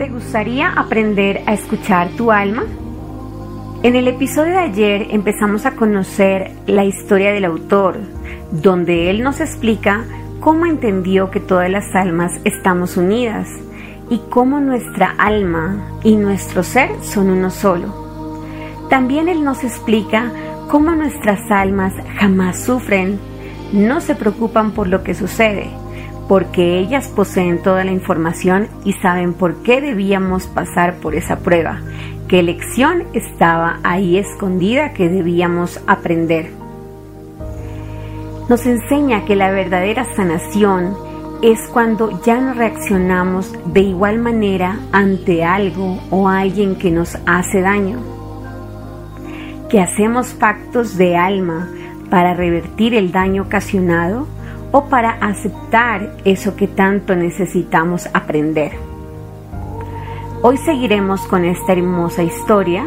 ¿Te gustaría aprender a escuchar tu alma? En el episodio de ayer empezamos a conocer la historia del autor, donde él nos explica cómo entendió que todas las almas estamos unidas y cómo nuestra alma y nuestro ser son uno solo. También él nos explica cómo nuestras almas jamás sufren, no se preocupan por lo que sucede, porque ellas poseen toda la información y saben por qué debíamos pasar por esa prueba, qué lección estaba ahí escondida que debíamos aprender. Nos enseña que la verdadera sanación es cuando ya no reaccionamos de igual manera ante algo o alguien que nos hace daño, que hacemos pactos de alma para revertir el daño ocasionado o para aceptar eso que tanto necesitamos aprender. Hoy seguiremos con esta hermosa historia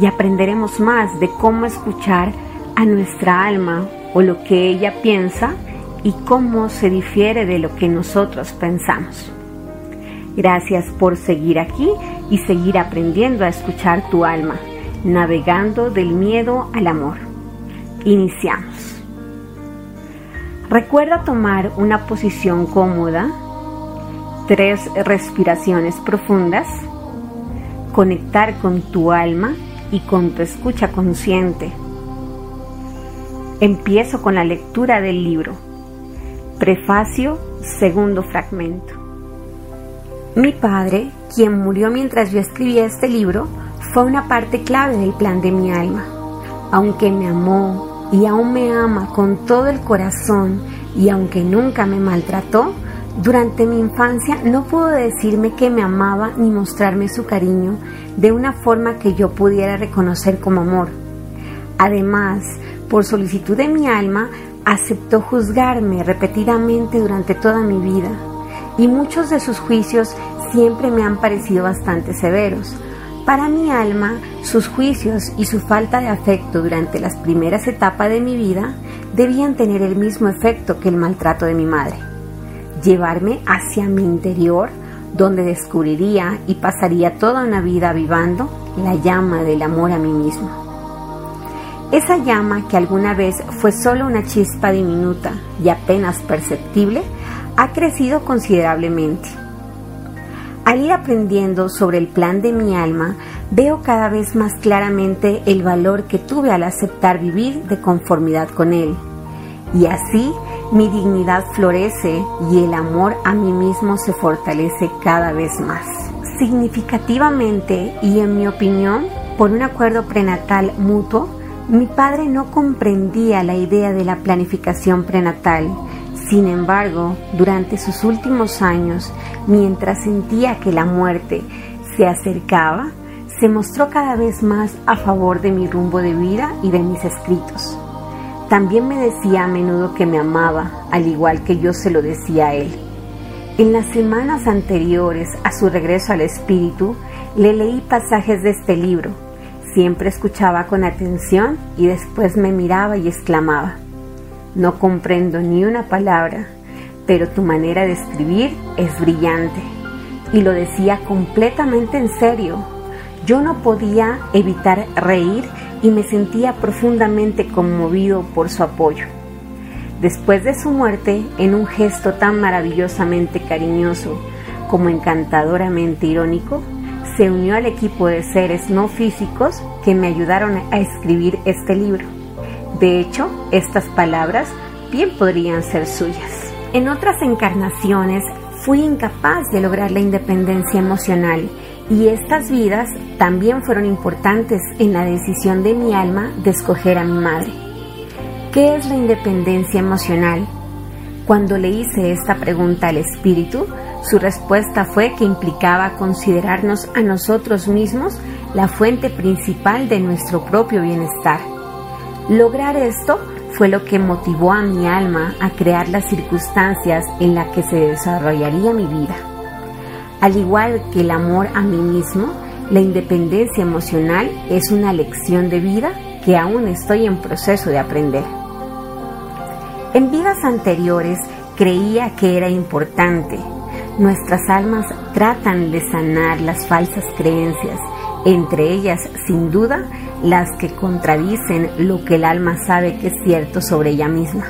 y aprenderemos más de cómo escuchar a nuestra alma o lo que ella piensa y cómo se difiere de lo que nosotros pensamos. Gracias por seguir aquí y seguir aprendiendo a escuchar tu alma, navegando del miedo al amor. Iniciamos. Recuerda tomar una posición cómoda, tres respiraciones profundas, conectar con tu alma y con tu escucha consciente. Empiezo con la lectura del libro. Prefacio, segundo fragmento. Mi padre, quien murió mientras yo escribía este libro, fue una parte clave del plan de mi alma. Aunque me amó, y aún me ama con todo el corazón y aunque nunca me maltrató, durante mi infancia no pudo decirme que me amaba ni mostrarme su cariño de una forma que yo pudiera reconocer como amor. Además, por solicitud de mi alma, aceptó juzgarme repetidamente durante toda mi vida y muchos de sus juicios siempre me han parecido bastante severos, para mi alma, sus juicios y su falta de afecto durante las primeras etapas de mi vida debían tener el mismo efecto que el maltrato de mi madre. Llevarme hacia mi interior, donde descubriría y pasaría toda una vida avivando la llama del amor a mí mismo. Esa llama que alguna vez fue solo una chispa diminuta y apenas perceptible, ha crecido considerablemente al ir aprendiendo sobre el plan de mi alma, veo cada vez más claramente el valor que tuve al aceptar vivir de conformidad con él. Y así mi dignidad florece y el amor a mí mismo se fortalece cada vez más. Significativamente y en mi opinión, por un acuerdo prenatal mutuo, mi padre no comprendía la idea de la planificación prenatal sin embargo, durante sus últimos años, mientras sentía que la muerte se acercaba, se mostró cada vez más a favor de mi rumbo de vida y de mis escritos. También me decía a menudo que me amaba, al igual que yo se lo decía a él. En las semanas anteriores a su regreso al espíritu, le leí pasajes de este libro. Siempre escuchaba con atención y después me miraba y exclamaba, no comprendo ni una palabra, pero tu manera de escribir es brillante. Y lo decía completamente en serio. Yo no podía evitar reír y me sentía profundamente conmovido por su apoyo. Después de su muerte, en un gesto tan maravillosamente cariñoso como encantadoramente irónico, se unió al equipo de seres no físicos que me ayudaron a escribir este libro. De hecho, estas palabras bien podrían ser suyas. En otras encarnaciones fui incapaz de lograr la independencia emocional y estas vidas también fueron importantes en la decisión de mi alma de escoger a mi madre. ¿Qué es la independencia emocional? Cuando le hice esta pregunta al espíritu, su respuesta fue que implicaba considerarnos a nosotros mismos la fuente principal de nuestro propio bienestar Lograr esto fue lo que motivó a mi alma a crear las circunstancias en las que se desarrollaría mi vida. Al igual que el amor a mí mismo, la independencia emocional es una lección de vida que aún estoy en proceso de aprender. En vidas anteriores creía que era importante, nuestras almas tratan de sanar las falsas creencias, entre ellas, sin duda, las que contradicen lo que el alma sabe que es cierto sobre ella misma.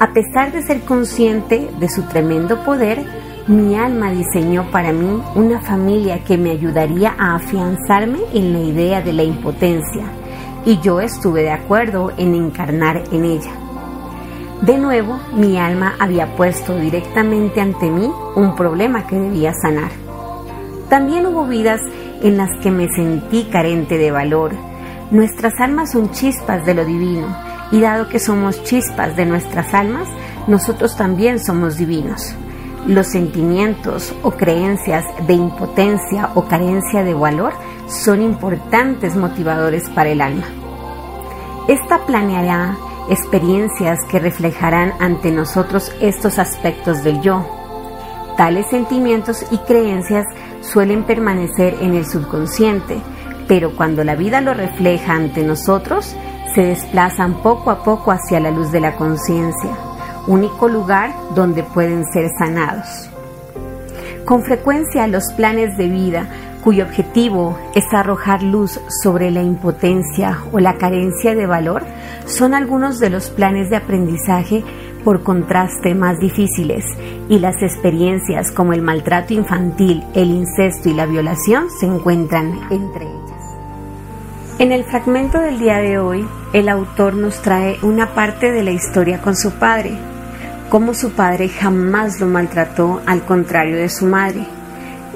A pesar de ser consciente de su tremendo poder, mi alma diseñó para mí una familia que me ayudaría a afianzarme en la idea de la impotencia, y yo estuve de acuerdo en encarnar en ella. De nuevo, mi alma había puesto directamente ante mí un problema que debía sanar. También hubo vidas en las que me sentí carente de valor. Nuestras almas son chispas de lo divino y dado que somos chispas de nuestras almas, nosotros también somos divinos. Los sentimientos o creencias de impotencia o carencia de valor son importantes motivadores para el alma. Esta planeará experiencias que reflejarán ante nosotros estos aspectos del yo. Tales sentimientos y creencias suelen permanecer en el subconsciente, pero cuando la vida lo refleja ante nosotros, se desplazan poco a poco hacia la luz de la conciencia, único lugar donde pueden ser sanados. Con frecuencia los planes de vida cuyo objetivo es arrojar luz sobre la impotencia o la carencia de valor, son algunos de los planes de aprendizaje por contraste más difíciles y las experiencias como el maltrato infantil, el incesto y la violación se encuentran entre ellas. En el fragmento del día de hoy, el autor nos trae una parte de la historia con su padre, cómo su padre jamás lo maltrató al contrario de su madre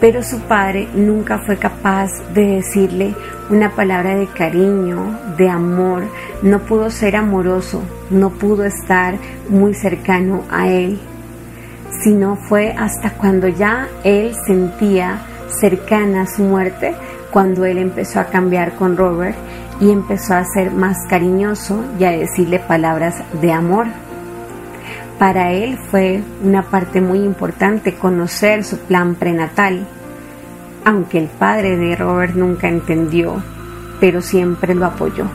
pero su padre nunca fue capaz de decirle una palabra de cariño, de amor, no pudo ser amoroso, no pudo estar muy cercano a él, sino fue hasta cuando ya él sentía cercana su muerte, cuando él empezó a cambiar con Robert y empezó a ser más cariñoso y a decirle palabras de amor. Para él fue una parte muy importante conocer su plan prenatal, aunque el padre de Robert nunca entendió, pero siempre lo apoyó.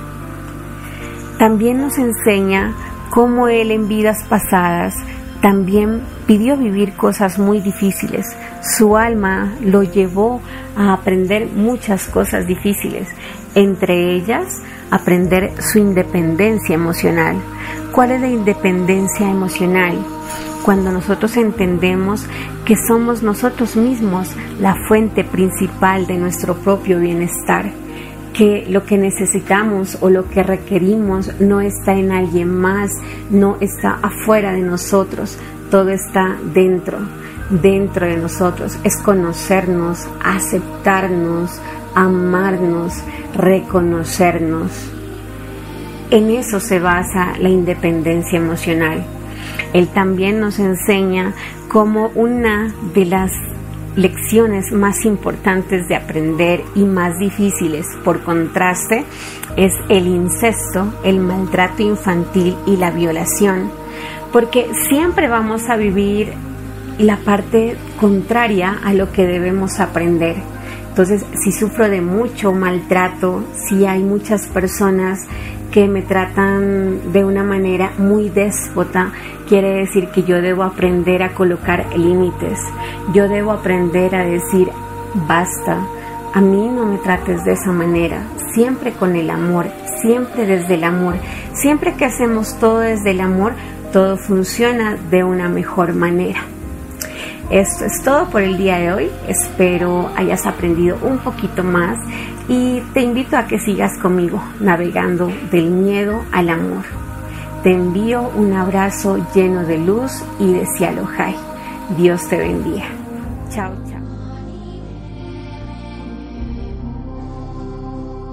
También nos enseña cómo él en vidas pasadas también pidió vivir cosas muy difíciles. Su alma lo llevó a aprender muchas cosas difíciles, entre ellas aprender su independencia emocional. ¿Cuál es la independencia emocional? Cuando nosotros entendemos que somos nosotros mismos la fuente principal de nuestro propio bienestar, que lo que necesitamos o lo que requerimos no está en alguien más, no está afuera de nosotros, todo está dentro, dentro de nosotros. Es conocernos, aceptarnos, amarnos, reconocernos. En eso se basa la independencia emocional. Él también nos enseña como una de las lecciones más importantes de aprender y más difíciles por contraste es el incesto, el maltrato infantil y la violación, porque siempre vamos a vivir la parte contraria a lo que debemos aprender. Entonces, si sufro de mucho maltrato, si hay muchas personas que me tratan de una manera muy déspota, quiere decir que yo debo aprender a colocar límites, yo debo aprender a decir basta, a mí no me trates de esa manera, siempre con el amor, siempre desde el amor, siempre que hacemos todo desde el amor, todo funciona de una mejor manera. Esto es todo por el día de hoy. Espero hayas aprendido un poquito más y te invito a que sigas conmigo navegando del miedo al amor. Te envío un abrazo lleno de luz y de cielo Dios te bendiga. Chao, chao.